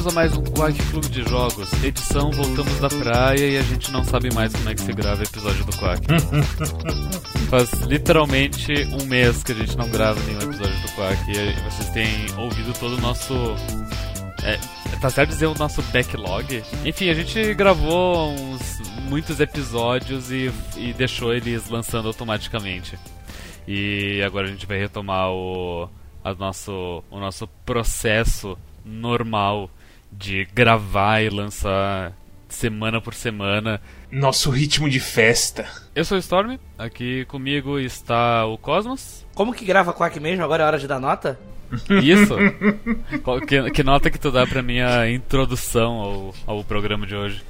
Bem-vindos a mais um Quack Clube de Jogos. Edição Voltamos da Praia e a gente não sabe mais como é que se grava episódio do Quack. Faz literalmente um mês que a gente não grava nenhum episódio do Quack e vocês têm ouvido todo o nosso. É, tá certo dizer o nosso backlog? Enfim, a gente gravou uns muitos episódios e, e deixou eles lançando automaticamente. E agora a gente vai retomar o, a nosso, o nosso processo normal de gravar e lançar semana por semana. Nosso ritmo de festa. Eu sou o Storm, aqui comigo está o Cosmos. Como que grava Quack mesmo? Agora é hora de dar nota? Isso! que, que, nota que tu dá pra minha introdução ao, ao programa de hoje?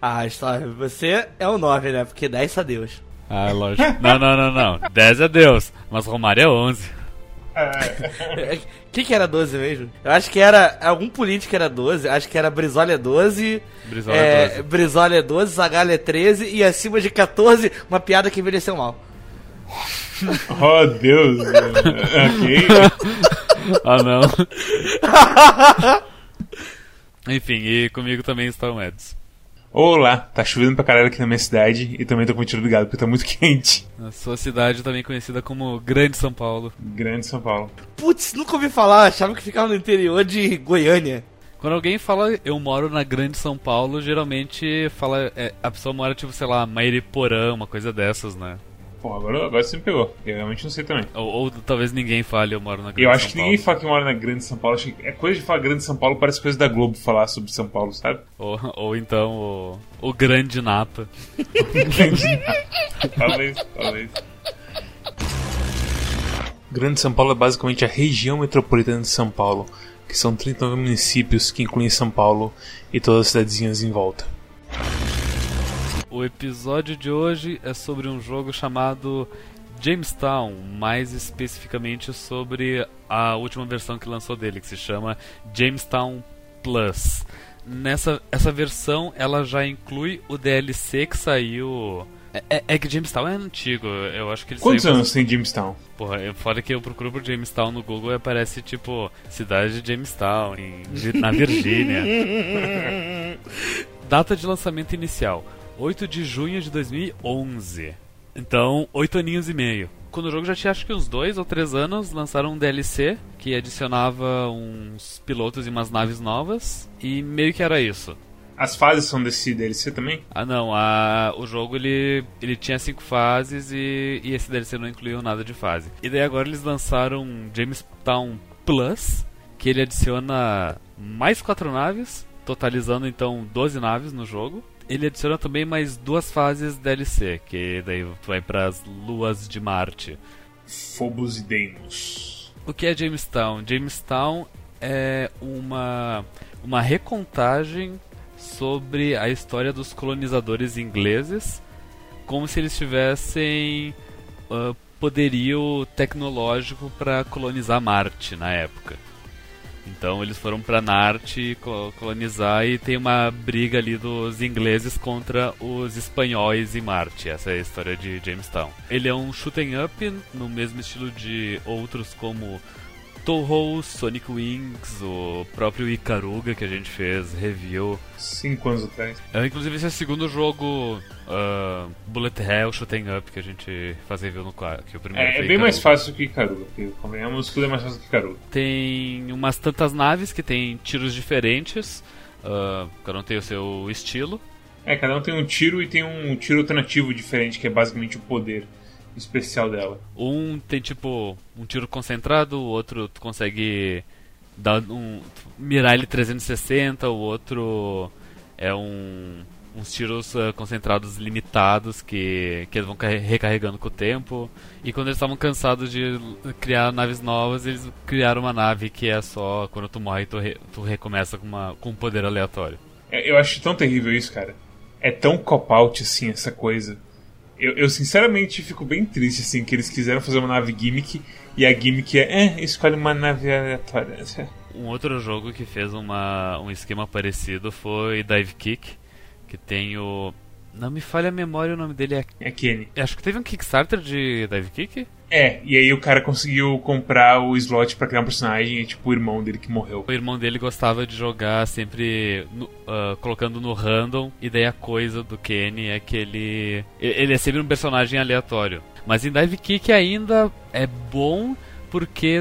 Ah, Storm, você é o 9, né? Porque 10 a Deus. Ah, lógico. Não, não, não, não. 10 é Deus, mas Romário é 11. É. Quem que era 12 mesmo? Eu acho que era. Algum político era 12. Acho que era Brizola é 12. Brizola é, 12. Brizola é 12, Zagallo é 13. E acima de 14, uma piada que envelheceu mal. Oh, Deus. ok. ah, não. Enfim, e comigo também está o Edson. Olá, tá chovendo pra caralho aqui na minha cidade e também tô com o tiro ligado porque tá muito quente. A sua cidade também conhecida como Grande São Paulo. Grande São Paulo. Putz, nunca ouvi falar, achava que ficava no interior de Goiânia. Quando alguém fala eu moro na Grande São Paulo, geralmente fala. É, a pessoa mora, tipo, sei lá, Mairiporã, uma coisa dessas, né? Pô, agora, agora você me pegou. Eu realmente não sei também. Ou, ou talvez ninguém fale eu moro na Grande Eu acho São que Paulo. ninguém fala que mora na Grande São Paulo. Acho que é coisa de falar Grande São Paulo, parece coisa da Globo falar sobre São Paulo, sabe? Ou, ou então o, o Grande Napa. talvez, talvez. Grande São Paulo é basicamente a região metropolitana de São Paulo, que são 39 municípios que incluem São Paulo e todas as cidadezinhas em volta. O episódio de hoje é sobre um jogo chamado Jamestown, mais especificamente sobre a última versão que lançou dele, que se chama Jamestown Plus. Nessa essa versão, ela já inclui o DLC que saiu. É, é, é que Jamestown é antigo, eu acho que ele Quantos anos tem Jamestown? Porra, é foda que eu procuro por Jamestown no Google e aparece tipo cidade de Jamestown, em, na Virgínia. Data de lançamento inicial: 8 de junho de 2011. Então, 8 aninhos e meio. Quando o jogo já tinha acho que uns 2 ou 3 anos, lançaram um DLC que adicionava uns pilotos e umas naves novas. E meio que era isso. As fases são desse DLC também? Ah não, a, o jogo ele, ele tinha cinco fases e, e esse DLC não incluiu nada de fase. E daí agora eles lançaram Jamestown Plus, que ele adiciona mais quatro naves, totalizando então 12 naves no jogo. Ele adiciona também mais duas fases DLC, que daí tu vai para as luas de Marte. Phobos e Deimos. O que é Jamestown? Jamestown é uma, uma recontagem sobre a história dos colonizadores ingleses, como se eles tivessem uh, poderio tecnológico para colonizar Marte na época. Então eles foram para Marte colonizar e tem uma briga ali dos ingleses contra os espanhóis em Marte. Essa é a história de Jamestown. Ele é um shooting up no mesmo estilo de outros como Toho, Sonic Wings, o próprio Ikaruga que a gente fez review. Cinco anos atrás. É, inclusive esse é o segundo jogo uh, Bullet Hell Shooting Up que a gente faz review no que o primeiro É, é bem mais fácil que Ikaruga, porque convenhamos tudo é mais fácil que Ikaruga. Tem umas tantas naves que tem tiros diferentes, uh, cada um tem o seu estilo. É, cada um tem um tiro e tem um tiro alternativo diferente, que é basicamente o poder especial dela. Um tem tipo um tiro concentrado, o outro tu consegue dar um mirar ele 360, o outro é um uns tiros uh, concentrados limitados que, que eles vão recarregando com o tempo. E quando eles estavam cansados de criar naves novas, eles criaram uma nave que é só quando tu morre tu, re, tu recomeça com, uma, com um poder aleatório. É, eu acho tão terrível isso, cara. É tão cop-out assim essa coisa. Eu, eu, sinceramente fico bem triste assim que eles quiseram fazer uma nave gimmick e a gimmick é, é escolhe uma nave aleatória. Um outro jogo que fez uma, um esquema parecido foi Dive Kick, que tem o não me falha a memória, o nome dele é é Kenny. Acho que teve um Kickstarter de Dive Kick. É, e aí o cara conseguiu comprar o slot pra criar um personagem e tipo o irmão dele que morreu. O irmão dele gostava de jogar sempre no, uh, colocando no random, e daí a coisa do Kenny é que ele. Ele é sempre um personagem aleatório. Mas em Dive Kick ainda é bom porque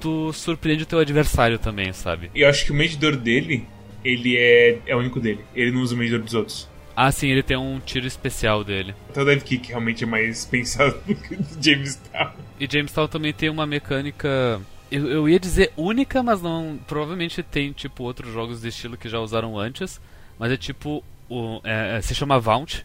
tu surpreende o teu adversário também, sabe? E eu acho que o medidor dele, ele é, é o único dele. Ele não usa o medidor dos outros. Ah, sim, ele tem um tiro especial dele. Então o Dive Kick realmente é mais pensado do que o James Town. E James Town também tem uma mecânica. Eu, eu ia dizer única, mas não. Provavelmente tem tipo outros jogos de estilo que já usaram antes. Mas é tipo. O, é, se chama Vaunt.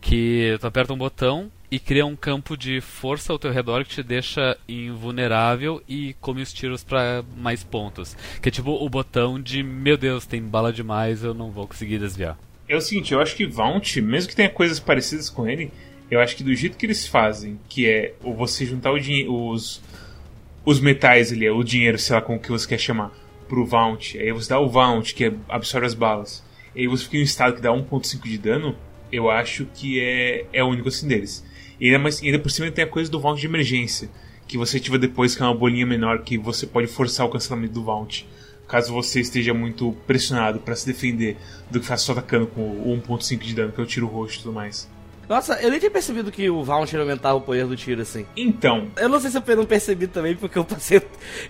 Que tu aperta um botão e cria um campo de força ao teu redor que te deixa invulnerável e come os tiros para mais pontos. Que é tipo o botão de meu Deus, tem bala demais, eu não vou conseguir desviar. É o seguinte, eu acho que Vaunt, mesmo que tenha coisas parecidas com ele, eu acho que do jeito que eles fazem, que é ou você juntar os os metais ali, o dinheiro, sei lá como que você quer chamar, pro Vaunt, aí você dá o Vaunt, que é, absorve as balas, e aí você fica em um estado que dá 1.5 de dano, eu acho que é, é o único assim deles. E ainda, mais, ainda por cima tem a coisa do Vault de emergência, que você ativa depois, que é uma bolinha menor que você pode forçar o cancelamento do Vault. Caso você esteja muito pressionado para se defender do que faz só atacando com o 1.5 de dano, que é o tiro roxo e tudo mais. Nossa, eu nem tinha percebido que o Vault aumentava o poder do tiro assim. Então. Eu não sei se eu não percebi também, porque eu passei.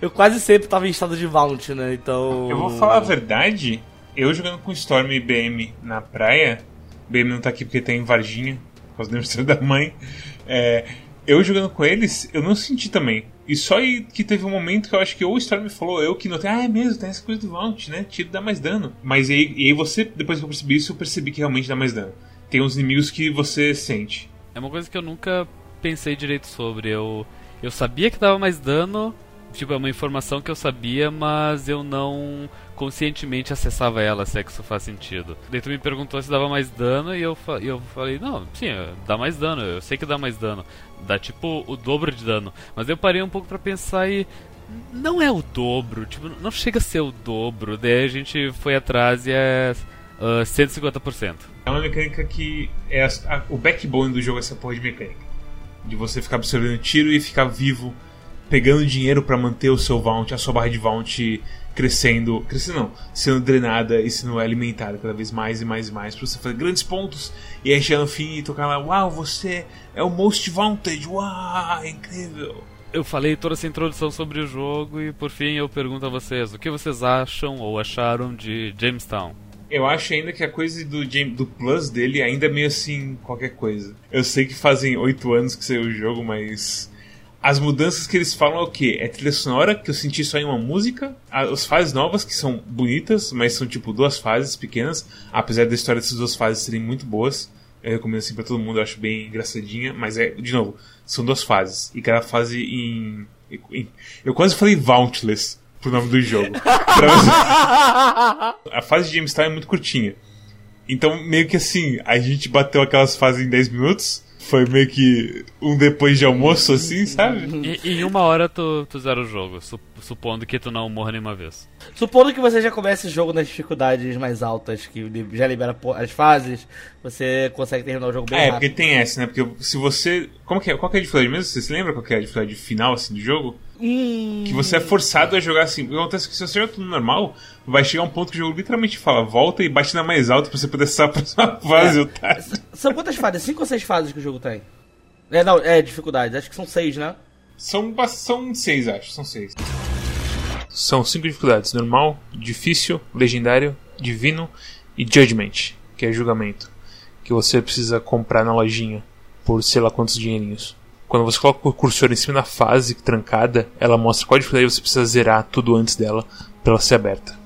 Eu quase sempre tava em estado de Vault, né? Então. Eu vou falar a verdade. Eu jogando com Storm e BM na praia. BM não tá aqui porque tá em Varginha por causa do aniversário da mãe. É, eu jogando com eles, eu não senti também. E só que teve um momento que eu acho que ou o Storm falou, eu que notei, ah, é mesmo, tem essa coisa do Vaunt, né? Tiro dá mais dano. Mas aí, e aí você, depois que eu percebi isso, eu percebi que realmente dá mais dano. Tem uns inimigos que você sente. É uma coisa que eu nunca pensei direito sobre. Eu, eu sabia que dava mais dano, tipo, é uma informação que eu sabia, mas eu não conscientemente acessava ela, se é que isso faz sentido. Daí tu me perguntou se dava mais dano e eu, eu falei, não, sim, dá mais dano, eu sei que dá mais dano. Dá tipo o dobro de dano. Mas eu parei um pouco para pensar e. Não é o dobro, tipo, não chega a ser o dobro. Daí a gente foi atrás e é uh, 150%. É uma mecânica que é a, a, o backbone do jogo, essa porra de mecânica. De você ficar absorvendo tiro e ficar vivo, pegando dinheiro para manter o seu Vaunt, a sua barra de Vaunt crescendo, crescendo não, sendo drenada e sendo alimentada cada vez mais e mais e mais para você fazer grandes pontos e aí chegar no fim e tocar lá, uau, você é o most wanted, uau, é incrível. Eu falei toda essa introdução sobre o jogo e por fim eu pergunto a vocês, o que vocês acham ou acharam de Jamestown? Eu acho ainda que a coisa do, do Plus dele ainda é meio assim, qualquer coisa. Eu sei que fazem oito anos que saiu o jogo, mas as mudanças que eles falam é o quê? É trilha sonora, que eu senti só em uma música. As fases novas, que são bonitas, mas são tipo duas fases pequenas. Apesar da história dessas duas fases serem muito boas. Eu recomendo assim pra todo mundo, eu acho bem engraçadinha. Mas é, de novo, são duas fases. E cada fase em. em eu quase falei Vauntless pro nome do jogo. a fase de Jamestown é muito curtinha. Então, meio que assim, a gente bateu aquelas fases em 10 minutos foi meio que um depois de almoço, assim, sabe? E, em uma hora tu, tu zera o jogo, supondo que tu não morra nenhuma vez. Supondo que você já comece o jogo nas dificuldades mais altas, que já libera as fases, você consegue terminar o jogo bem é, rápido. É, porque tem essa, né? Porque se você. Como que é? Qual que é a dificuldade mesmo? Você se lembra qual que é a dificuldade final assim, do jogo? Hum... Que você é forçado a jogar assim. O que acontece é que se você joga tudo normal, vai chegar um ponto que o jogo literalmente fala, volta e bate na mais alta pra você poder sair pra próxima fase, é. Tá? São quantas fases? Cinco ou seis fases que o jogo tem? É, não, é dificuldade. Acho que são seis, né? São, são seis, acho. São seis. São cinco dificuldades: normal, difícil, legendário, divino e judgment, que é julgamento. Que você precisa comprar na lojinha por sei lá quantos dinheirinhos. Quando você coloca o cursor em cima da fase trancada, ela mostra qual dificuldade você precisa zerar tudo antes dela para ela ser aberta.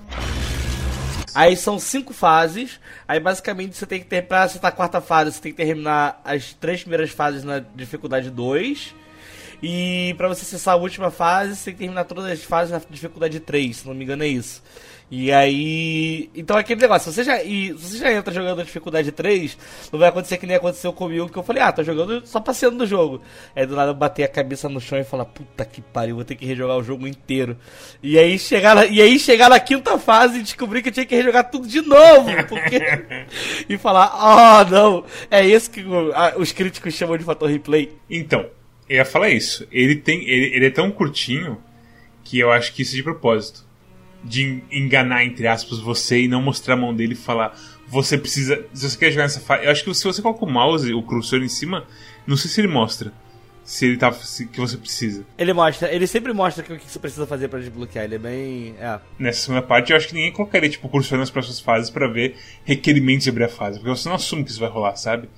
Aí são cinco fases. Aí basicamente você tem que ter, pra acertar a quarta fase, você tem que terminar as três primeiras fases na dificuldade 2. E para você acessar a última fase, você tem que terminar todas as fases na dificuldade 3, se não me engano é isso. E aí. Então é aquele negócio, se você já, e, você já entra jogando na dificuldade 3, não vai acontecer que nem aconteceu comigo, que eu falei, ah, tô jogando só passeando no jogo. Aí do nada eu bati a cabeça no chão e falar, puta que pariu, vou ter que rejogar o jogo inteiro. E aí chegar na, e aí chegar na quinta fase e descobrir que eu tinha que rejogar tudo de novo. Porque... e falar, oh não, é isso que os críticos chamam de fator replay. Então, Eu ia falar isso. Ele tem. Ele, ele é tão curtinho que eu acho que isso é de propósito. De enganar, entre aspas, você e não mostrar a mão dele e falar. Você precisa. Se você quer jogar nessa fase. Eu acho que se você coloca o mouse, o cursor em cima, não sei se ele mostra. Se ele tá. Se, que você precisa. Ele mostra, ele sempre mostra o que você precisa fazer para desbloquear. Ele é bem. É. Nessa segunda parte, eu acho que ninguém colocaria, tipo, o cursor nas próximas fases para ver requerimentos de abrir a fase. Porque você não assume que isso vai rolar, sabe?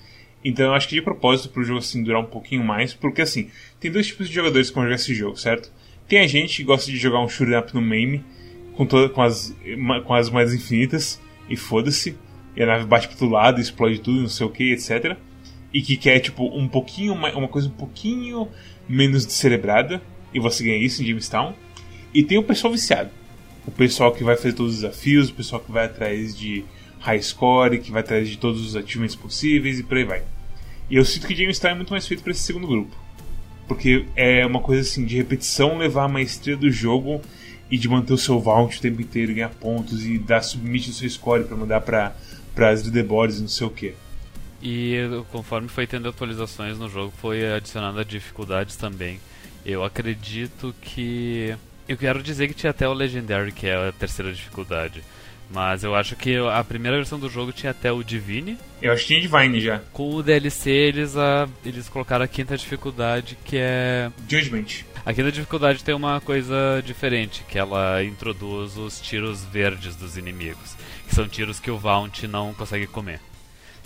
Então eu acho que de propósito pro jogo assim durar um pouquinho mais, porque assim, tem dois tipos de jogadores que vão jogar esse jogo, certo? Tem a gente que gosta de jogar um shoot'em up no MAME, com, toda, com, as, com as moedas infinitas, e foda-se, e a nave bate pro lado, explode tudo, não sei o que, etc. E que quer, tipo, um pouquinho, uma coisa um pouquinho menos descerebrada, e você ganha isso em Jamestown. E tem o pessoal viciado. O pessoal que vai fazer todos os desafios, o pessoal que vai atrás de high score, que vai atrás de todos os achievements possíveis e por aí vai. E eu sinto que Jamestown é muito mais feito para esse segundo grupo. Porque é uma coisa assim de repetição levar a maestria do jogo e de manter o seu vault o tempo inteiro, ganhar pontos e dar submit no seu score para mandar para as leaderboards e não sei o que. E conforme foi tendo atualizações no jogo, foi adicionando dificuldades também. Eu acredito que. Eu quero dizer que tinha até o Legendary, que é a terceira dificuldade. Mas eu acho que a primeira versão do jogo tinha até o Divine. Eu acho que tinha Divine já. Com o DLC eles, a, eles colocaram a quinta dificuldade que é. Judgment. A quinta dificuldade tem uma coisa diferente, que ela introduz os tiros verdes dos inimigos. Que são tiros que o Vaunt não consegue comer.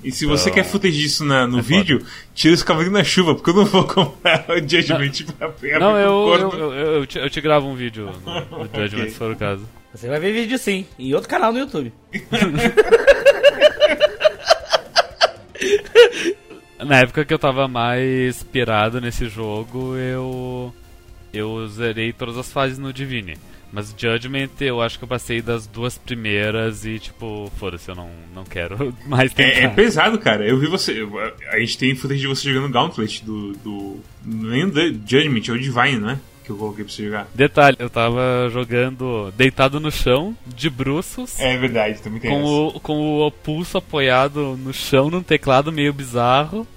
E se você então, quer footage disso na, no é vídeo, foda. tira os cavalinhos na chuva, porque eu não vou comprar o Judgment não, pra Não, eu, eu, eu, eu, te, eu te gravo um vídeo no, no Judgment, okay. se for o caso. Você vai ver vídeo sim, em outro canal no YouTube. Na época que eu tava mais pirado nesse jogo, eu eu zerei todas as fases no Divine. Mas Judgment eu acho que eu passei das duas primeiras e tipo, foda-se, eu não, não quero mais tentar. É, é, pesado, cara. Eu vi você. A gente tem footage de você jogando Gauntlet do. do nem do Judgment, é o Divine, não é? Que eu coloquei pra você jogar. Detalhe, eu tava jogando deitado no chão, de bruços. É verdade, também tem com o, com o pulso apoiado no chão num teclado meio bizarro.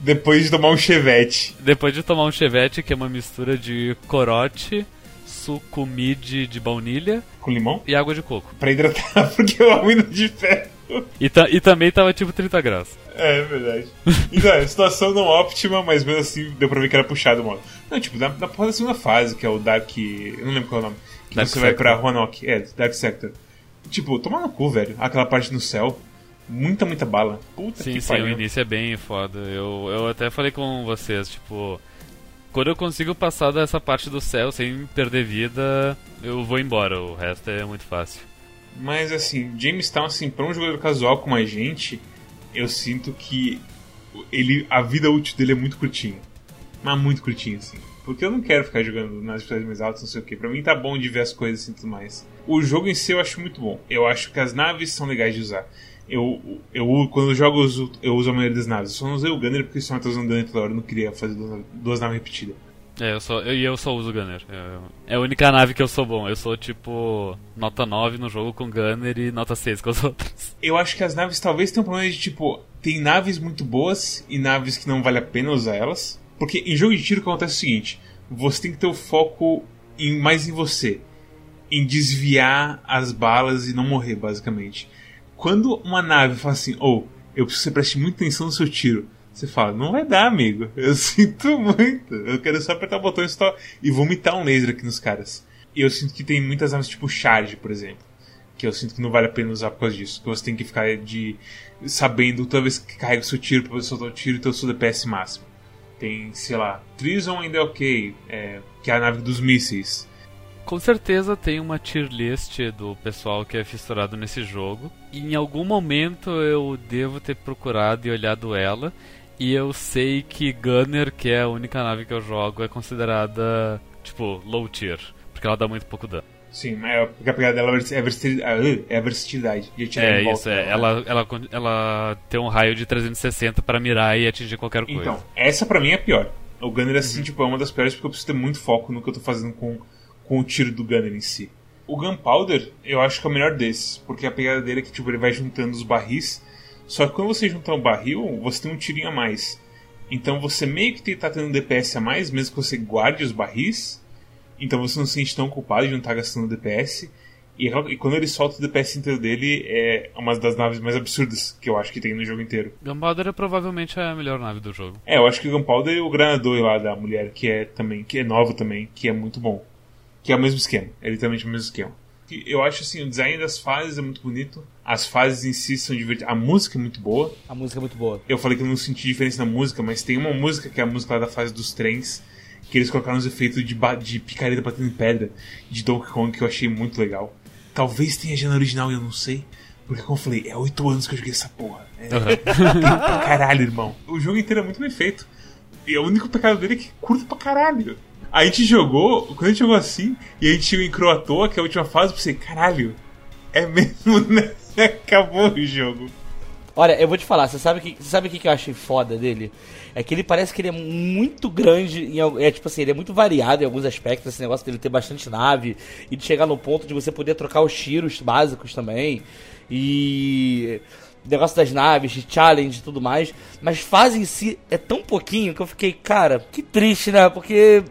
Depois de tomar um chevette. Depois de tomar um chevette, que é uma mistura de corote, suco mid de baunilha. Com limão? E água de coco. Pra hidratar, porque eu amo de ferro. E, ta e também tava tipo 30 graus. É, é verdade. Então, é, situação não óptima, mas mesmo assim deu pra ver que era puxado o modo. Não, tipo, na, na porra da segunda fase, que é o Dark. Eu não lembro qual é o nome. Que Dark você Sector. vai pra Roanoke. É, Dark Sector. Tipo, toma no cu, velho. Aquela parte no céu. Muita, muita bala. Puta sim, que sim, pariu. o início é bem foda. Eu, eu até falei com vocês, tipo. Quando eu consigo passar dessa parte do céu sem perder vida, eu vou embora. O resto é muito fácil. Mas assim, Jamestown, assim, pra um jogador casual como a gente, eu sinto que ele, a vida útil dele é muito curtinha. Mas muito curtinha, assim. Porque eu não quero ficar jogando nas dificuldades mais altas, não sei o que. Pra mim tá bom de ver as coisas assim tudo mais. O jogo em si eu acho muito bom. Eu acho que as naves são legais de usar. Eu, eu quando eu jogo, eu uso, eu uso a maioria das naves. Eu só não usei o Gunner porque só eu usando Gunner toda hora. Eu não queria fazer duas naves repetidas. É, eu só, eu, eu só uso Gunner. É, é a única nave que eu sou bom. Eu sou tipo nota 9 no jogo com Gunner e nota 6 com as outras. Eu acho que as naves talvez tenham um problema de tipo. Tem naves muito boas e naves que não vale a pena usar elas. Porque em jogo de tiro acontece o seguinte: você tem que ter o foco em, mais em você. Em desviar as balas e não morrer, basicamente. Quando uma nave fala assim, ou oh, eu preciso que você preste muita atenção no seu tiro você fala, não vai dar, amigo. Eu sinto muito. Eu quero só apertar o botão e vomitar um laser aqui nos caras. E eu sinto que tem muitas armas tipo charge, por exemplo. Que eu sinto que não vale a pena usar por causa disso. Que você tem que ficar de. sabendo toda vez que carrega o seu tiro pra você soltar o tiro e ter o seu DPS máximo. Tem, sei lá, Trison ainda é ok, é, que é a nave dos mísseis. Com certeza tem uma tier list do pessoal que é fissurado nesse jogo. E em algum momento eu devo ter procurado e olhado ela. E eu sei que Gunner, que é a única nave que eu jogo, é considerada, tipo, low tier. Porque ela dá muito pouco dano. Sim, é, porque a pegada dela é a versatilidade. É, a versatilidade de é isso, é. Ela, ela, ela tem um raio de 360 para mirar e atingir qualquer coisa. Então, essa pra mim é a pior. O Gunner, assim, uhum. tipo, é uma das piores porque eu preciso ter muito foco no que eu tô fazendo com, com o tiro do Gunner em si. O Gunpowder, eu acho que é o melhor desses, porque a pegada dele é que, tipo, ele vai juntando os barris só que quando você juntar um barril, você tem um tirinho a mais. Então você meio que tá tendo DPS a mais, mesmo que você guarde os barris. Então você não se sente tão culpado de não estar tá gastando DPS. E, e, quando ele solta o DPS inteiro dele, é uma das naves mais absurdas que eu acho que tem no jogo inteiro. Gunpowder é provavelmente a melhor nave do jogo. É, eu acho que o Gunpowder e o Granador lá da mulher, que é também, que é novo também, que é muito bom. Que é o mesmo esquema, é literalmente o mesmo esquema. Eu acho assim, o design das fases é muito bonito. As fases em si são divertidas. A música é muito boa. A música é muito boa. Eu falei que eu não senti diferença na música, mas tem uma música que é a música lá da fase dos trens, que eles colocaram os efeitos de, de picareta batendo em pedra de Donkey Kong que eu achei muito legal. Talvez tenha já no original e eu não sei. Porque, como eu falei, é oito anos que eu joguei essa porra. É, uhum. pra caralho, irmão. O jogo inteiro é muito bem feito. E o único pecado dele é que curta pra caralho. A gente jogou, quando a gente jogou assim, e a gente chegou em Croatoa, que é a última fase, eu pensei, caralho, é mesmo, né? Acabou o jogo. Olha, eu vou te falar, você sabe que você sabe o que eu achei foda dele? É que ele parece que ele é muito grande, em, é tipo assim, ele é muito variado em alguns aspectos, esse negócio dele ter bastante nave e de chegar no ponto de você poder trocar os tiros básicos também. E negócio das naves, de challenge e tudo mais, mas fase em si é tão pouquinho que eu fiquei, cara, que triste, né? Porque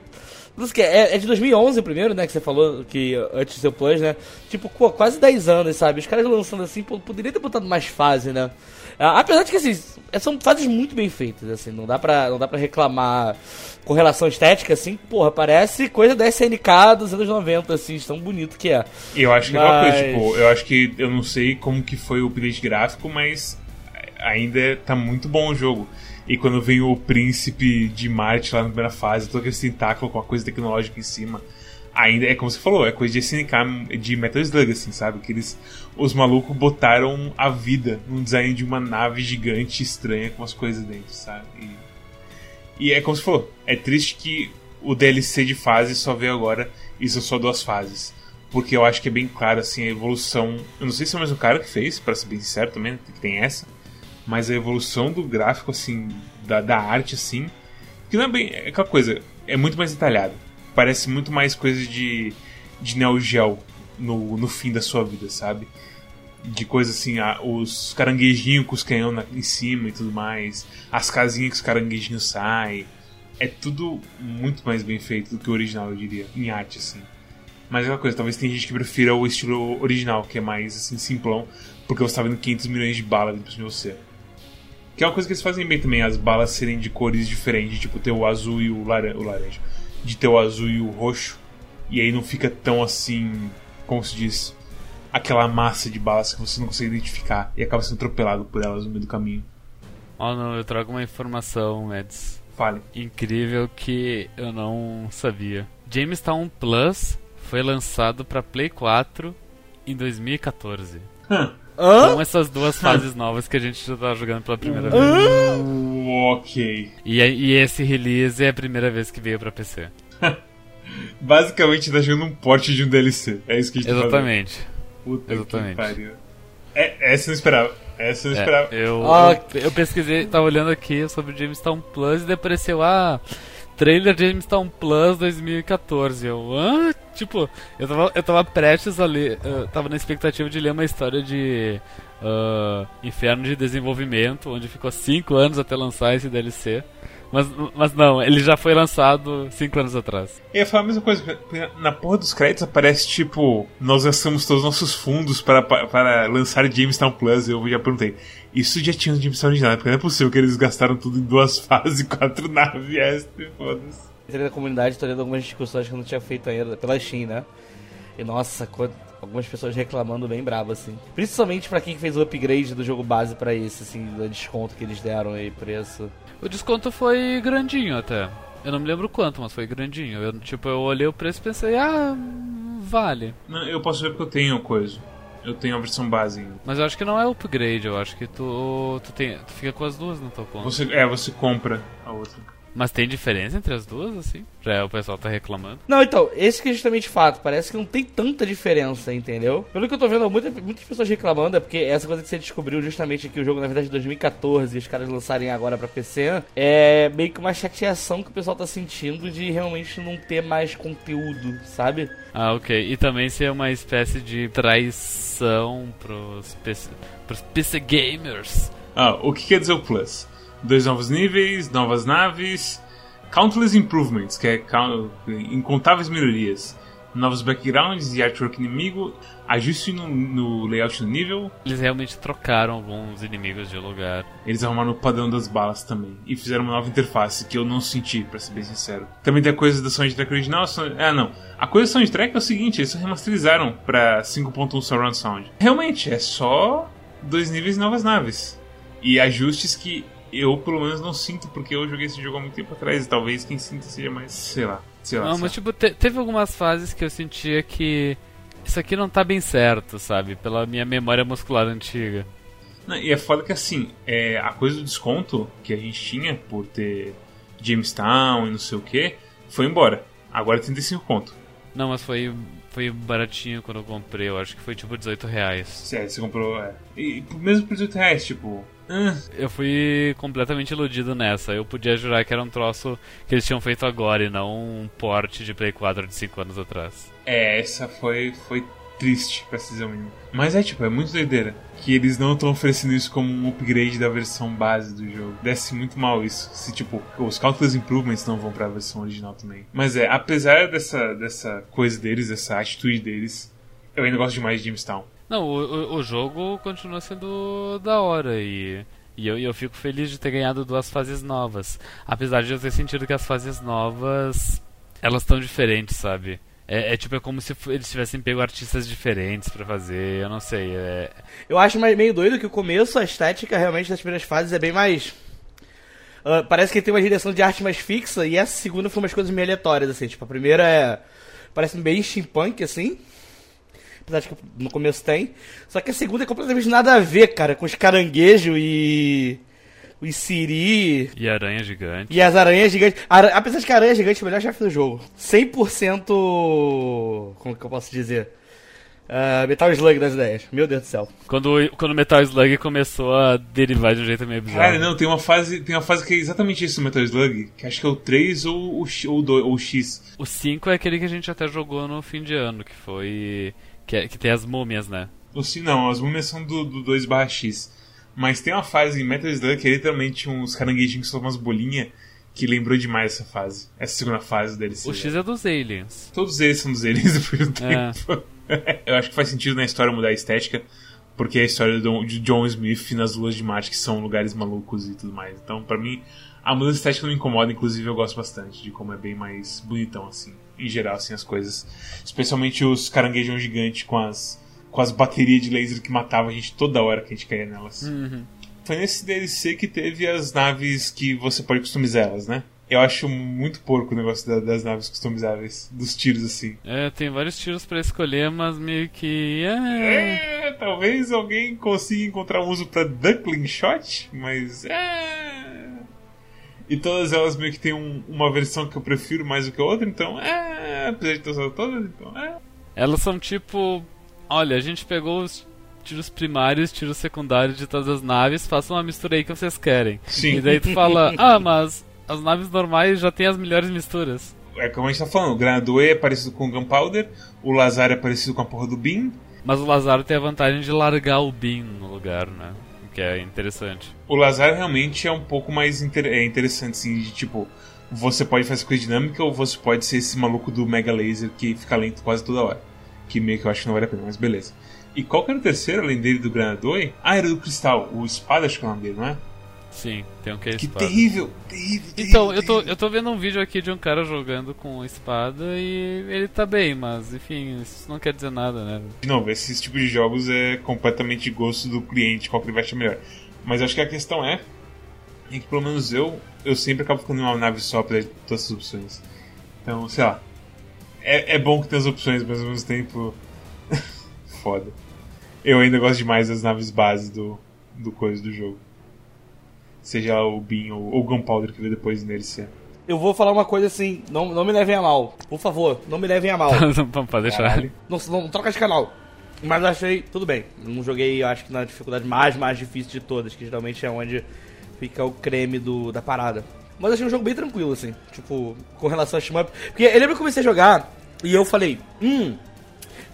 é, é de 2011 o primeiro, né? Que você falou que antes do seu Plus, né? Tipo, pô, quase 10 anos, sabe? Os caras lançando assim, pô, poderia ter botado mais fase, né? Apesar de que, assim, são fases muito bem feitas, assim, não dá pra, não dá pra reclamar com relação estética, assim, porra, parece coisa da SNK dos anos 90, assim, tão bonito que é. Eu acho que mas... é uma coisa, tipo, eu acho que, eu não sei como que foi o update gráfico, mas ainda tá muito bom o jogo. E quando vem o príncipe de Marte lá na primeira fase, todo aquele tentáculo com a coisa tecnológica em cima, ainda é como você falou, é coisa de SNK de Metal Slug, assim, sabe? Que eles, os malucos botaram a vida num design de uma nave gigante estranha com as coisas dentro, sabe? E, e é como você falou, é triste que o DLC de fase só veio agora e são só duas fases. Porque eu acho que é bem claro, assim, a evolução. Eu não sei se é o mesmo cara que fez, para ser bem sincero também, que tem essa mas a evolução do gráfico, assim, da, da arte, assim, que não é bem. É aquela coisa, é muito mais detalhado. Parece muito mais coisa de, de Neo Geo no, no fim da sua vida, sabe? De coisa assim, a, os caranguejinhos com os canhão em cima e tudo mais, as casinhas que os caranguejinhos saem. É tudo muito mais bem feito do que o original, eu diria, em arte, assim. Mas é aquela coisa, talvez tem gente que prefira o estilo original, que é mais assim, simplão, porque você tá vendo 500 milhões de balas dentro de você. Que é uma coisa que eles fazem bem também, as balas serem de cores diferentes, tipo ter o azul e o, laran o laranja. De ter o azul e o roxo. E aí não fica tão assim, como se diz, aquela massa de balas que você não consegue identificar e acaba sendo atropelado por elas no meio do caminho. Oh não, eu trago uma informação, Eds. Fale. Incrível que eu não sabia. Jamestown Plus foi lançado para Play 4 em 2014. Hum. Hã? Com essas duas fases novas que a gente já tá jogando pela primeira vez. ok. E, e esse release é a primeira vez que veio pra PC. Basicamente tá jogando um porte de um DLC. É isso que a gente Exatamente. tá Puta Exatamente. que pariu. É, essa eu não esperava. Essa eu não é, esperava. Eu, ah, eu, eu, pesquisei, tava olhando aqui sobre o Jamestown Plus e apareceu, ah, trailer de Jamestown Plus 2014. Eu, tipo, eu tava, eu tava prestes a ler, uh, tava na expectativa de ler uma história de uh, Inferno de Desenvolvimento, onde ficou 5 anos até lançar esse DLC. Mas, mas não, ele já foi lançado 5 anos atrás. Eu ia falar a mesma coisa, na porra dos créditos aparece tipo, nós gastamos todos os nossos fundos para, para lançar Jamestown Plus. Eu já perguntei, isso já tinha no Jamestown original, porque não é possível que eles gastaram tudo em duas fases quatro naves extra, foda-se. Entrei na comunidade, tô lendo algumas discussões que eu não tinha feito ainda, pela Steam, né? E nossa, algumas pessoas reclamando bem bravo, assim. Principalmente para quem fez o upgrade do jogo base para esse, assim, do desconto que eles deram aí, preço. O desconto foi grandinho até. Eu não me lembro quanto, mas foi grandinho. Eu, tipo, eu olhei o preço e pensei, ah, vale. Não, eu posso ver porque eu tenho coisa. Eu tenho a versão base Mas eu acho que não é upgrade, eu acho que tu, tu, tem, tu fica com as duas na tua conta. Você, é, você compra a outra. Mas tem diferença entre as duas, assim? Já é, o pessoal tá reclamando. Não, então, esse que é justamente fato. Parece que não tem tanta diferença, entendeu? Pelo que eu tô vendo, muita, muitas pessoas reclamando é porque essa coisa que você descobriu justamente que o jogo, na verdade, de 2014 e os caras lançarem agora pra PC é meio que uma chateação que o pessoal tá sentindo de realmente não ter mais conteúdo, sabe? Ah, ok. E também ser uma espécie de traição pros PC, pros PC gamers. Ah, o que quer dizer o Plus? Dois novos níveis, novas naves, countless improvements, que é incontáveis melhorias, novos backgrounds e artwork inimigo, ajuste no, no layout do nível, Eles realmente trocaram alguns inimigos de lugar. eles arrumaram o padrão das balas também. E fizeram uma nova interface que eu não senti, pra ser bem sincero. Também tem a coisa da soundtrack original. sound- Ah, não. A coisa da soundtrack é o seguinte: eles remasterizaram pra 5.1 Surround Sound. Realmente, é só dois níveis e novas naves. E ajustes que eu, pelo menos, não sinto, porque eu joguei esse jogo há muito tempo atrás. E talvez quem sinta seja mais, sei lá. Sei lá. Não, mas tipo, te- teve algumas fases que eu sentia que isso aqui não tá bem certo, sabe? Pela minha memória muscular antiga. Não, e é foda que assim, é, a coisa do desconto que a gente tinha por ter Jamestown e não sei o que, foi embora. Agora é 35 conto. Não, mas foi, foi baratinho quando eu comprei, eu acho que foi tipo 18 reais. Sério, você comprou. É. E mesmo por 18 reais, tipo. Ah, Eu fui completamente iludido nessa. Eu podia jurar que era um troço que eles tinham feito agora e não um porte de Play 4 de 5 anos atrás. é, essa foi, foi triste, pra se dizer o mínimo. Mas é tipo, é muito doideira. Que eles não estão oferecendo isso como um upgrade da versão base do jogo. Desce muito mal isso. Se tipo, os Countless Improvements não vão pra versão original também. Mas é, apesar dessa, dessa coisa deles, dessa atitude deles, eu ainda gosto demais de Jamestown. Não, o, o, jogo continua sendo da hora e, e eu, eu fico feliz de ter ganhado duas fases novas. Apesar de eu ter sentido que as fases novas elas estão diferentes, sabe? É, é tipo, é como se eles tivessem pego artistas diferentes pra fazer, eu não sei. É, Eu acho mais- meio doido que o começo, a estética realmente das primeiras fases é bem mais. ah, parece que tem uma direção de arte mais fixa e essa segunda foi umas coisas meio aleatórias, assim. Tipo, a primeira é. Parece bem steampunk, assim. Apesar de que no começo tem. Só que a segunda é completamente nada a ver, cara, com os caranguejos e. O Siri. e aranha gigante. E as aranhas gigantes. Ara- Apesar de que a aranha gigante é o melhor chefe do jogo. 100%. Como que eu posso dizer? Ah, Metal Slug das ideias. Meu Deus do céu. Quando, quando o Metal Slug começou a derivar de um jeito meio bizarro. Cara, não, tem uma fase, tem uma fase que é exatamente isso no Metal Slug, que acho que é o 3 ou o, ou o, 2, ou o X. O 5 é aquele que a gente até jogou no fim de ano, que foi. Que, é- que tem as múmias, né? O C não, as múmias são do, do 2 barra X. Mas tem uma fase em Metal Slug que é literalmente uns caranguejinhos que são umas bolinhas que lembrou demais essa fase. Essa segunda fase deles. O X é dos aliens. Todos eles são dos aliens depois do É. tempo. Eu acho que faz sentido na história mudar a estética, porque é a história de John Smith nas luas de Marte, que são lugares malucos e tudo mais. Então, pra mim, a mudança estética não me incomoda, inclusive eu gosto bastante de como é bem mais bonitão, assim, em geral, assim, as coisas. Especialmente os caranguejos gigantes com as, com as baterias de laser que matavam a gente toda hora que a gente caía nelas. Foi nesse DLC que teve as naves que você pode customizar elas, né? Eu acho muito porco o negócio da- das naves customizáveis, dos tiros assim. É, tem vários tiros pra escolher, mas meio que. É. É, talvez alguém consiga encontrar um uso pra Duckling Shot, mas é. E todas elas meio que tem um- uma versão que eu prefiro mais do que a outra, então é. Apesar de ter todas, então é. Elas são tipo. Olha, a gente pegou os tiros primários, tiros secundários de todas as naves, façam uma mistura aí que vocês querem. Sim. E daí tu fala, ah, mas as naves normais já tem as melhores misturas. É como a gente tá falando, o Granador é parecido com o Gunpowder, o Lazar é parecido com a porra do Beam, Mas o Lazaro tem a vantagem de largar o Beam no lugar, né? Que é interessante. O Lazar realmente é um pouco mais inter- é interessante, assim, de tipo, você pode fazer coisa dinâmica ou você pode ser esse maluco do Mega Laser que fica lento quase toda hora. Que meio que eu acho que não vale a pena, mas beleza. E qual que era o terceiro, além dele do Granadoi? Ah, era do Cristal, o Espada, acho que é o nome dele, não é? Sim, tem um que é Que espada. terrível, terrível, terrível. Então, eu tô, terrível. eu tô vendo um vídeo aqui de um cara jogando com espada e ele tá bem, mas enfim, isso não quer dizer nada, né? De novo, esses tipos de jogos é completamente gosto do cliente, qual que ele vai achar melhor. Mas acho que a questão é, é que pelo menos eu, eu sempre acabo ficando em uma nave só pra todas as opções. Então, sei lá. É, é bom que tem as opções, mas ao mesmo tempo. foda. Eu ainda gosto demais das naves base do, do coisa do jogo. Seja o Bean ou ou o Gunpowder que veio depois nele ser. Eu vou falar uma coisa assim, não, não me levem a mal. Por favor, não me levem a mal. Pode deixar. Não, não troca de canal. Mas achei, tudo bem. Não joguei, eu acho que na dificuldade mais, mais difícil de todas, que geralmente é onde fica o creme do, da parada. Mas achei um jogo bem tranquilo, assim. Tipo, com relação a shmup. Porque eu lembro que eu comecei a jogar e eu falei, hum,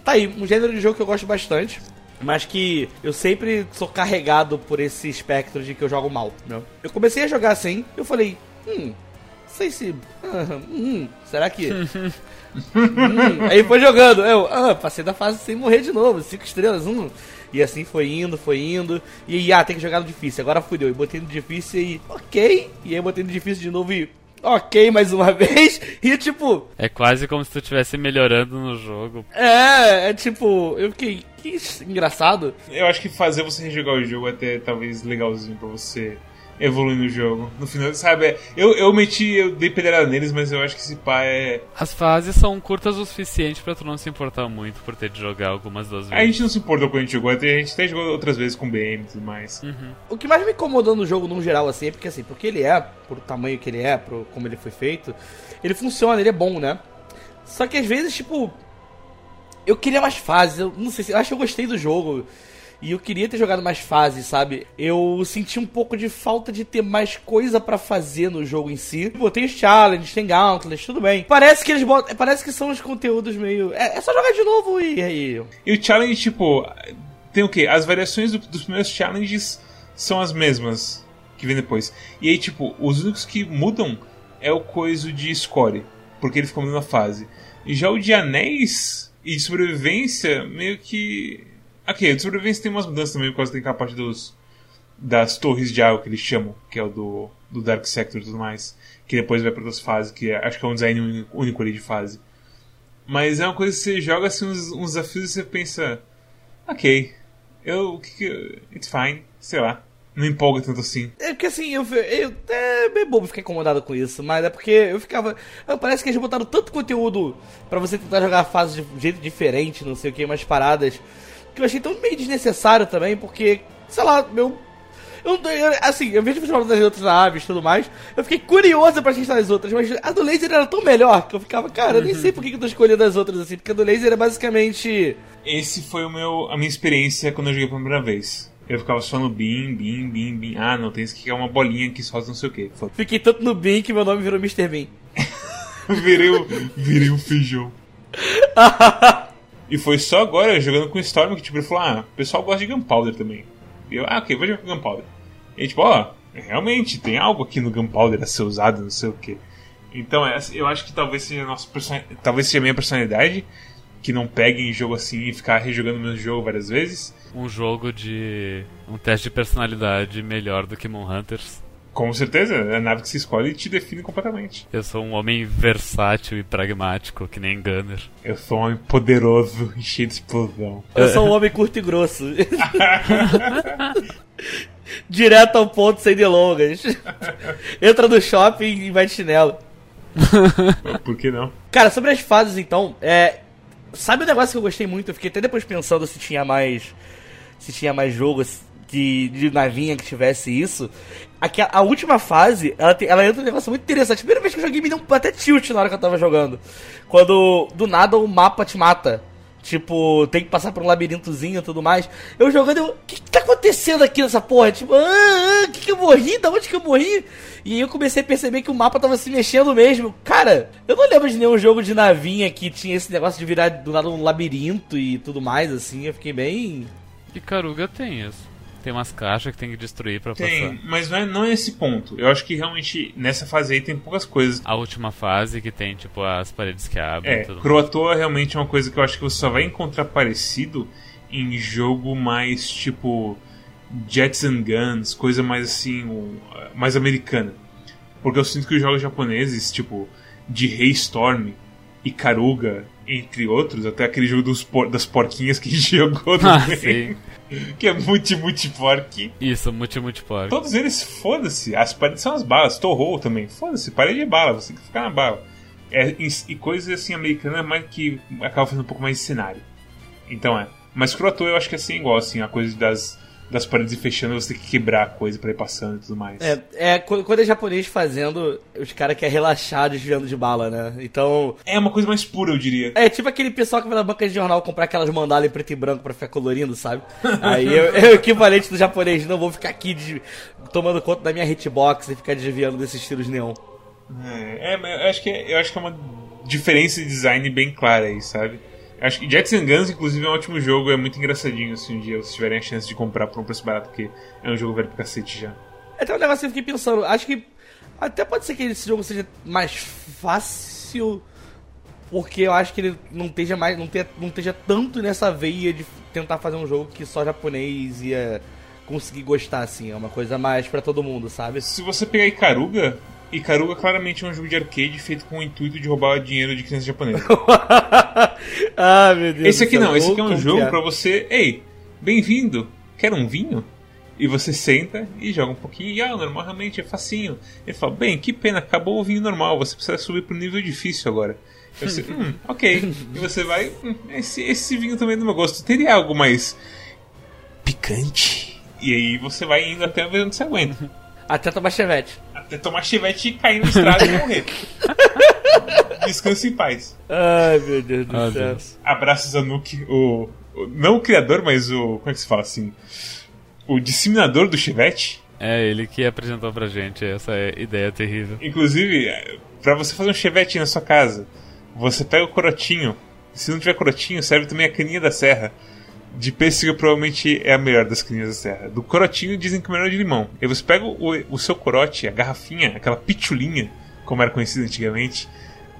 tá aí, um gênero de jogo que eu gosto bastante. Mas que eu sempre sou carregado por esse espectro de que eu jogo mal, né? Eu comecei a jogar assim, eu falei, hum, não sei se. hum, será que. hum, aí foi jogando, eu, ah, passei da fase sem morrer de novo, cinco estrelas, hum. E assim foi indo, foi indo. E ah, tem que jogar no difícil. Agora fudeu. E botei no difícil e. Ok. E aí botei no difícil de novo e. Ok, mais uma vez. E tipo. É quase como se tu estivesse melhorando no jogo. É, é tipo. Eu fiquei. Que engraçado. Eu acho que fazer você rejogar o jogo é até talvez legalzinho pra você evoluir no jogo. No final, sabe? Eu, eu meti, eu dei pedrada neles, mas eu acho que esse pá é. As fases são curtas o suficiente pra tu não se importar muito por ter de jogar algumas duas vezes. A gente não se importou quando a gente jogou, a gente até jogou outras vezes com BM e tudo mais. Uhum. O que mais me incomodou no jogo, no geral, assim, é porque assim, porque ele é, por o tamanho que ele é, por como ele foi feito, ele funciona, ele é bom, né? Só que às vezes, tipo. Eu queria mais fases, eu não sei se. Eu acho que eu gostei do jogo. E eu queria ter jogado mais fases, sabe? Eu senti um pouco de falta de ter mais coisa pra fazer no jogo em si. Pô, tem os challenges, tem gauntlets, tudo bem. Parece que eles botam. Parece que são os conteúdos meio. É, é só jogar de novo e aí. E o challenge, tipo, tem o quê? As variações do- dos primeiros challenges são as mesmas que vem depois. E aí, tipo, os únicos que mudam é o coisa de score, porque ele ficou mudando a fase. E já o de anéis e de sobrevivência, meio que. Ok, de sobrevivência tem umas mudanças também, por causa tem aquela parte dos. das torres de água que eles chamam, que é o do, do Dark Sector e tudo mais. Que depois vai para outras fases, que é- acho que é um design único, único ali de fase. Mas é uma coisa que você joga assim uns, uns desafios e você pensa. Ok, eu. O que que. It's fine, sei lá. Não empolga tanto assim. É porque assim, eu, eu é bem bobo ficar incomodado com isso, mas é porque eu ficava. ah, Parece que eles botaram tanto conteúdo pra você tentar jogar fases de um jeito diferente, não sei o que, umas paradas, que eu achei tão meio desnecessário também, porque, sei lá, meu. Eu, eu- assim, eu vejo jogos das outras aves e tudo mais, eu fiquei curioso pra testar as outras, mas a do laser era tão melhor que eu ficava, cara, eu nem sei por que que eu tô escolhendo as outras assim, porque a do laser é basicamente. Esse foi o meu, a minha experiência quando eu joguei pela primeira vez. Eu ficava só no bim, bim, bim, bim. Ah, não, tem aqui que é uma bolinha que solta não sei o que. Fiquei tanto no Bean que meu nome virou Mr. Bean. virei, o, virei um feijão. E foi só agora, jogando com o Storm, que tipo, ele falou, ah, o pessoal gosta de Gunpowder também. E eu, ah, ok, vou jogar com Gunpowder. E tipo, ó, realmente, tem algo aqui no Gunpowder a ser usado, não sei o que. Então, eu acho que talvez seja a nossa person... talvez seja a minha personalidade, que não pegue em jogo assim e ficar rejogando o mesmo jogo várias vezes. Um jogo de. um teste de personalidade melhor do que Moon Hunters. Com certeza, a nave que se escolhe te define completamente. Eu sou um homem versátil e pragmático, que nem Gunner. Eu sou um homem poderoso e cheio de explosão. Eu sou um homem curto e grosso. Direto ao ponto, sem delongas. Entra no shopping e vai de chinelo. Por que não? Cara, sobre as fases então, é. Sabe um negócio que eu gostei muito? Eu fiquei até depois pensando se tinha mais. Se tinha mais jogos de, de navinha que tivesse isso. Aqui, a, última fase, ela, tem, ela entra um negócio muito interessante. A primeira vez que eu joguei me deu até tilt na hora que eu tava jogando. Quando do nada o mapa te mata. Tipo, tem que passar por um labirintozinho e tudo mais. Eu jogando, eu. O que, que tá acontecendo aqui nessa porra? Tipo, ah, ah, que que eu morri? Da onde que eu morri? E aí eu comecei a perceber que o mapa tava se mexendo mesmo. Cara, eu não lembro de nenhum jogo de navinha que tinha esse negócio de virar do nada um labirinto e tudo mais, assim. Eu fiquei bem. Karuga tem isso. Tem umas caixas que tem que destruir pra Tem, passar. mas não é, não é esse ponto. Eu acho que realmente nessa fase aí tem poucas coisas. A última fase que tem, tipo, as paredes que abrem É, e tudo. Croatoa realmente é uma coisa que eu acho que você só vai encontrar parecido em jogo mais tipo Jets and Guns, coisa mais assim, mais americana. Porque eu sinto que os jogos japoneses, tipo, de Rei Storm e Karuga, entre outros, até aquele jogo dos por- das porquinhas que a gente jogou Ah, sim. que é multi multi pork. Isso, multi multipork. Todos eles, foda-se. As paredes são as balas. Torrou também. Foda-se, parede é bala. Você tem que ficar na bala. É, e, e coisas assim americanas mas que acaba fazendo um pouco mais de cenário. Então é. Mas Croatô eu acho que é assim igual, assim, a coisa das, das paredes ir fechando, você tem que quebrar a coisa pra ir passando e tudo mais. É, é quando é japonês fazendo, os caras querem relaxar desviando de bala, né? Então. É uma coisa mais pura, eu diria. É tipo aquele pessoal que vai na banca de jornal comprar aquelas mandalas em preto e branco pra ficar colorindo, sabe? Aí eu, é o equivalente do japonês, não vou ficar aqui de- tomando conta da minha hitbox e ficar desviando desses tiros neon. É, é, mas eu acho que é, eu acho que é uma diferença de design bem clara aí, sabe? Acho que Jets and Guns, inclusive, é um ótimo jogo, é muito engraçadinho se um dia vocês tiverem a chance de comprar por um preço barato, porque é um jogo velho pra cacete já. Até um negócio que eu fiquei pensando, acho que até pode ser que esse jogo seja mais fácil, porque eu acho que ele não esteja mais, não, te, não esteja tanto nessa veia de tentar fazer um jogo que só japonês ia conseguir gostar, assim, é uma coisa mais para todo mundo, sabe? Se você pegar Ikaruga, Ikaruga claramente é um jogo de arcade feito com o intuito de roubar dinheiro de crianças japonesas. ah, meu Deus. Esse aqui não, esse aqui é um jogo para você, ei, bem-vindo, quer um vinho? E você senta e joga um pouquinho. E ah, normalmente é facinho. Ele fala: Bem, que pena, acabou o vinho normal. Você precisa subir pro nível difícil agora. E você, hum, ok. E você vai: hum, esse, esse vinho também é do meu gosto. Teria algo mais picante? E aí você vai indo até ver onde você aguenta. Até tomar chevette. Até tomar chevette e cair na estrada e morrer. Descanse em paz. Ai, meu Deus do céu. Deus. Abraço Zanuck, o, o- Não o criador, mas o. Como é que se fala assim? O disseminador do chevette. É ele que apresentou pra gente essa ideia terrível. Inclusive, pra você fazer um chevette na sua casa, você pega o corotinho. Se não tiver corotinho, serve também a caninha da serra. De pêssego provavelmente é a melhor das caninhas da serra. Do corotinho dizem que é o melhor de limão. Aí você pega o, o seu corote, a garrafinha, aquela pitulinha, como era conhecida antigamente,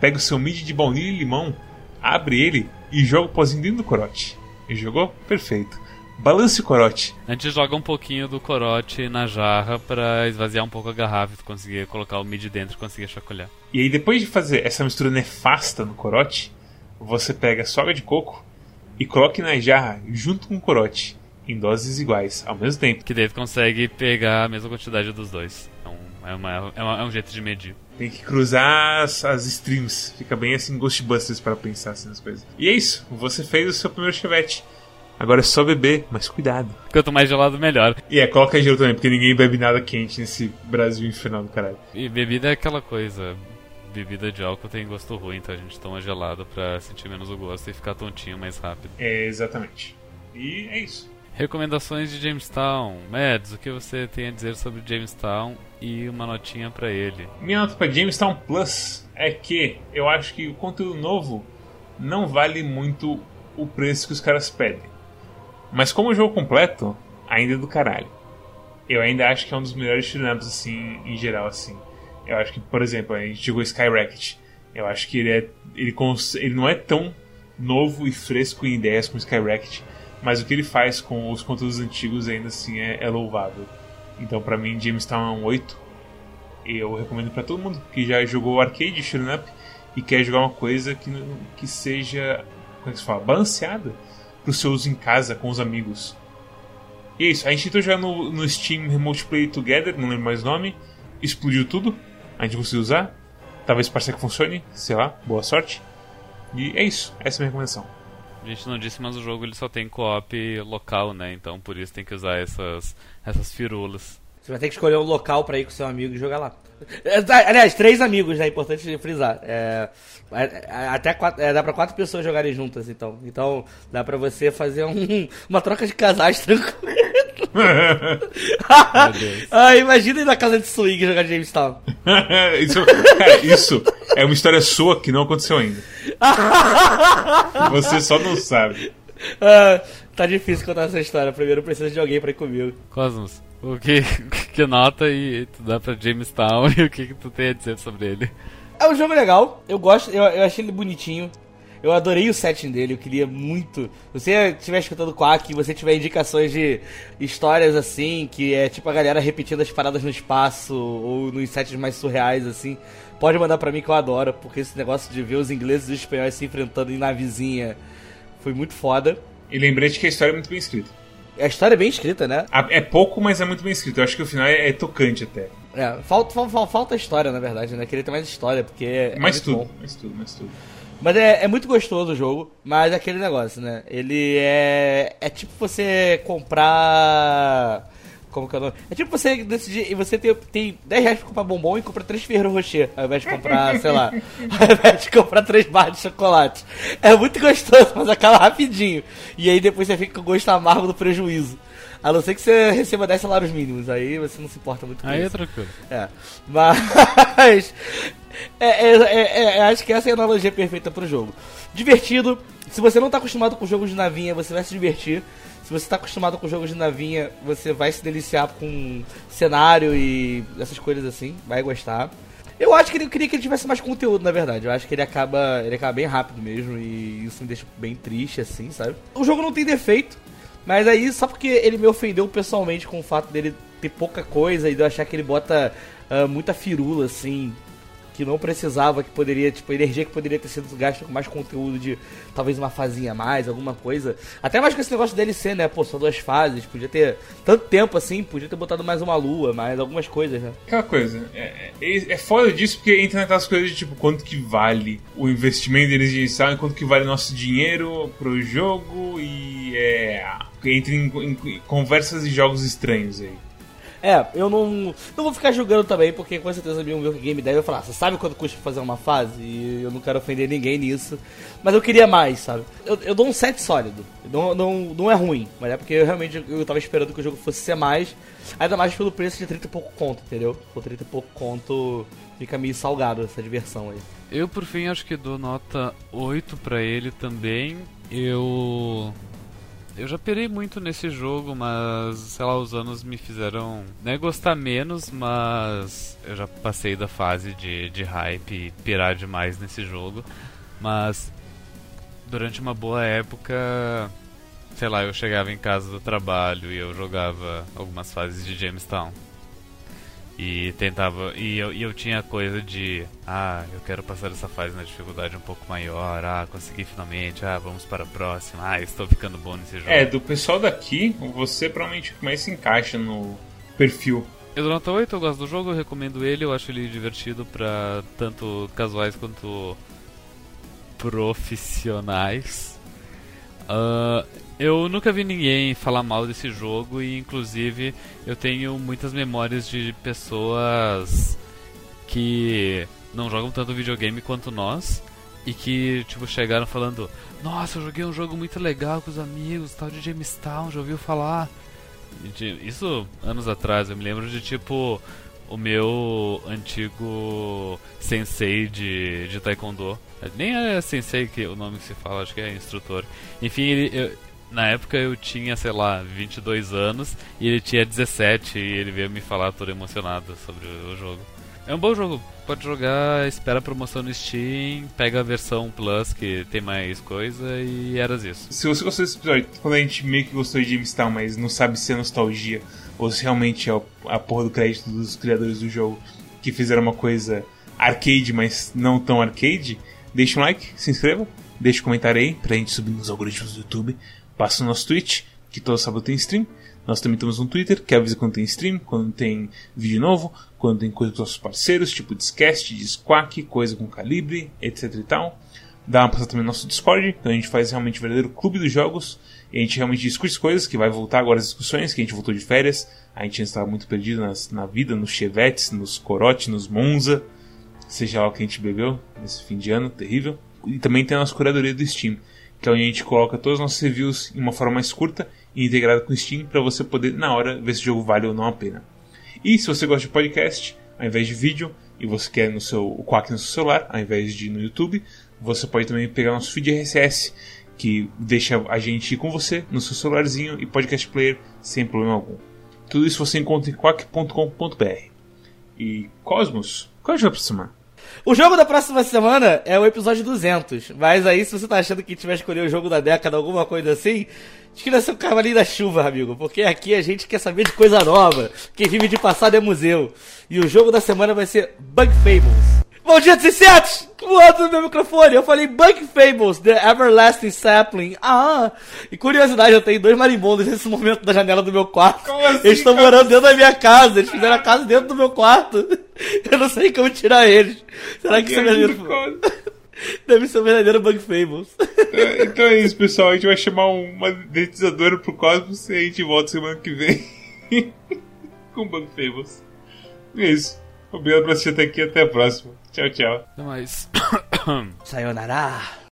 pega o seu mid de baunilha e limão, abre ele e joga o pozinho dentro do corote. E jogou? Perfeito. Balance o corote. A gente joga um pouquinho do corote na jarra pra esvaziar um pouco a garrafa e conseguir colocar o mid dentro e conseguir chacoalhar. E aí, depois de fazer essa mistura nefasta no corote, você pega soga de coco e coloque na jarra junto com o corote, em doses iguais, ao mesmo tempo. Que tu consegue pegar a mesma quantidade dos dois. Então é, uma, é, uma- é um jeito de medir. Tem que cruzar as, as streams. Fica bem assim, Ghostbusters para pensar assim nas coisas. E é isso, você fez o seu primeiro chevette. Agora é só beber, mas cuidado. Quanto mais gelado, melhor. E é, coloca gelo também, porque ninguém bebe nada quente nesse Brasil infernal do caralho. E bebida é aquela coisa. Bebida de álcool tem gosto ruim, então a gente toma gelado pra sentir menos o gosto e ficar tontinho mais rápido. É, exatamente. E é isso. Recomendações de Jamestown. Mads, o que você tem a dizer sobre Jamestown e uma notinha pra ele? Minha nota para Jamestown Plus é que eu acho que o conteúdo novo não vale muito o preço que os caras pedem. Mas como o jogo completo, ainda é do caralho. Eu ainda acho que é um dos melhores shoot'em-ups, assim, em geral, assim. Eu acho que, por exemplo, a gente jogou Skyrocket. Eu acho que ele é. Ele, ele não é tão novo e fresco em ideias como Skyrocket, mas o que ele faz com os conteúdos antigos ainda assim é, é louvável. Então, pra mim, Jamestown é um 8. E eu recomendo pra todo mundo que já jogou arcade shoot'em up e quer jogar uma coisa que, que seja, como é que se fala, balanceada pro seu uso em casa com os amigos. E é isso, a gente tentou jogar no, no Steam Remote Play Together, não lembro mais o nome, explodiu tudo, a gente conseguiu usar, talvez pareça que funcione, sei lá, boa sorte. E é isso, essa é a minha recomendação. A gente não disse, mas o jogo ele só tem co-op local, né? Então por isso tem que usar essas, essas firulas. Você vai ter que escolher um local pra ir com seu amigo e jogar lá. É, tá, Aliás, três amigos, né? Importante frisar. É, é, é, até quatro, é, dá pra quatro pessoas jogarem juntas, então. Então dá pra você fazer um- uma troca de casais tranquilo. Deus. ah, imagina ir na casa de swing jogar Jamestown. isso, cara, isso é uma história sua que não aconteceu ainda. Você só não sabe. Ah, tá difícil contar essa história. Primeiro precisa de alguém pra ir comigo. Cosmos, o que, que nota e tu dá pra Jamestown e o que, que tu tem a dizer sobre ele? É um jogo legal, eu gosto, eu, eu achei ele bonitinho. Eu adorei o setting dele, eu queria muito. Se você estiver escutando Quack e você tiver indicações de histórias assim, que é tipo a galera repetindo as paradas no espaço ou nos settings mais surreais assim, pode mandar pra mim que eu adoro, porque esse negócio de ver os ingleses e os espanhóis se enfrentando em navezinha foi muito foda. E lembrete que a história é muito bem escrita. A história é bem escrita, né? É pouco, mas é muito bem escrito. Eu acho que o final é, é tocante até. É, falta, falta, falta história, na verdade, né? Queria ter mais história, porque é. Mais tudo, mais tudo, mais tudo. Mas é, é muito gostoso o jogo, mas é aquele negócio, né? Ele é. É tipo você comprar. Como que é o nome? É tipo você decidir. E você tem, tem 10 reais pra comprar bombom e compra 3 Ferreiro Rocher, ao invés de comprar, sei lá. Ao invés de comprar 3 barras de chocolate. É muito gostoso, mas acaba rapidinho. E aí depois você fica com o gosto amargo do prejuízo. A não ser que você receba 10 salários mínimos, aí você não se importa muito com Aí é isso. tranquilo. É. Mas. É, é, é, é, acho que essa é a analogia perfeita pro jogo. Divertido. Se você não tá acostumado com jogos de navinha, você vai se divertir. Se você tá acostumado com jogos de navinha, você vai se deliciar com cenário e essas coisas assim. Vai gostar. Eu acho que ele queria que ele tivesse mais conteúdo, na verdade. Eu acho que ele acaba, ele acaba bem rápido mesmo e isso me deixa bem triste, assim, sabe? O jogo não tem defeito, mas aí só porque ele me ofendeu pessoalmente com o fato dele ter pouca coisa e de eu achar que ele bota uh, muita firula, assim, que não precisava, que poderia, tipo, energia que poderia ter sido gasta com mais conteúdo de talvez uma fazinha a mais, alguma coisa. Até mais com esse negócio de DLC, né? Pô, são duas fases, podia ter tanto tempo assim, podia ter botado mais uma lua, mais algumas coisas, né? Aquela coisa, é, é, é foda disso porque entra naquelas coisas de tipo, quanto que vale o investimento deles inicial e quanto que vale nosso dinheiro pro jogo e é. Entra em, em, em conversas e jogos estranhos aí. É, eu não, não vou ficar julgando também, porque com certeza meu game deve falar, você sabe quanto custa fazer uma fase? E eu não quero ofender ninguém nisso. Mas eu queria mais, sabe? Eu, eu dou um 7 sólido. Não, não, não é ruim, mas é porque eu realmente eu tava esperando que o jogo fosse ser mais. Ainda mais pelo preço de 30 e pouco conto, entendeu? Por 30 e pouco conto fica meio salgado essa diversão aí. Eu, por fim, acho que dou nota 8 pra ele também. Eu eu já pirei muito nesse jogo, mas sei lá, os anos me fizeram né, gostar menos, mas eu já passei da fase de, de hype e pirar demais nesse jogo. Mas durante uma boa época, sei lá, eu chegava em casa do trabalho e eu jogava algumas fases de Jamestown. E tentava. E eu, e eu tinha coisa de. Ah, eu quero passar essa fase na dificuldade um pouco maior. Ah, consegui finalmente. Ah, vamos para a próxima. Ah, estou ficando bom nesse jogo. É, do pessoal daqui, você provavelmente mais se encaixa no perfil. Eu dou nota 8, eu gosto do jogo, eu recomendo ele. Eu acho ele divertido para tanto casuais quanto profissionais. Uh, eu nunca vi ninguém falar mal desse jogo e inclusive eu tenho muitas memórias de pessoas que não jogam tanto videogame quanto nós e que tipo chegaram falando: "Nossa, eu joguei um jogo muito legal com os amigos, tal de Jamestown, já ouviu falar?" Isso anos atrás, eu me lembro de tipo o meu antigo sensei de, de taekwondo. Nem é sensei que o nome que se fala, acho que é instrutor. Enfim, ele, eu, na época eu tinha, sei lá, 22 anos e ele tinha 17 e ele veio me falar todo emocionado sobre o jogo. É um bom jogo, pode jogar, espera a promoção no Steam, pega a versão Plus que tem mais coisa e eras isso. Se você gostou desse episódio, quando a gente meio que gostou de Jamestown, mas não sabe se é nostalgia ou se realmente é a porra do crédito dos criadores do jogo que fizeram uma coisa arcade, mas não tão arcade, deixa um like, se inscreva, deixa um comentário aí pra gente subir nos algoritmos do YouTube passa no nosso Twitch, que todo sábado tem stream. Nós também temos um Twitter, que avisa quando tem stream, quando tem vídeo novo, quando tem coisa com nossos parceiros, tipo Discast, Disquack, coisa com calibre, etc e tal. Dá uma passada também no nosso Discord, então a gente faz realmente o verdadeiro clube dos jogos. E a gente realmente discute coisas, que vai voltar agora as discussões, que a gente voltou de férias. A gente estava muito perdido nas, na vida, nos chevetes, nos corote, nos Monza. Seja lá o que a gente bebeu nesse fim de ano, terrível. E também tem a nossa curadoria do Steam que é onde a gente coloca todos os nossos reviews em uma forma mais curta e integrada com o Steam para você poder, na hora, ver se o jogo vale ou não a pena. E se você gosta de podcast, ao invés de vídeo, e você quer no seu, o Quack no seu celular, ao invés de no YouTube, você pode também pegar nosso feed RSS, que deixa a gente com você no seu celularzinho e podcast player sem problema algum. Tudo isso você encontra em quack.com.br. E Cosmos, qual é o jogo pra semana? O jogo da próxima semana é o episódio 200. Mas aí, se você tá achando que gente vai escolher o jogo da década, alguma coisa assim, escolha seu cavalinho da chuva, amigo. Porque aqui a gente quer saber de coisa nova. Quem vive de passado é museu. E o jogo da semana vai ser Bug Fables. Bom dia, 17! Voando no meu microfone, eu falei Bug Fables, The Everlasting Sapling. Ah! E curiosidade, eu tenho dois marimbondos nesse momento da janela do meu quarto. Assim, eles estão morando dentro da minha casa, eles fizeram a casa dentro do meu quarto. Eu não sei como tirar eles. Será que isso é verdadeiro? Deve ser um verdadeiro Bug Fables. É, então é isso, pessoal. A gente vai chamar uma dedetizadora pro Cosmos e a gente volta semana que vem com Bug Fables. É isso. Obrigado por assistir até aqui. Até a próxima. チャオチャオ。さようなら。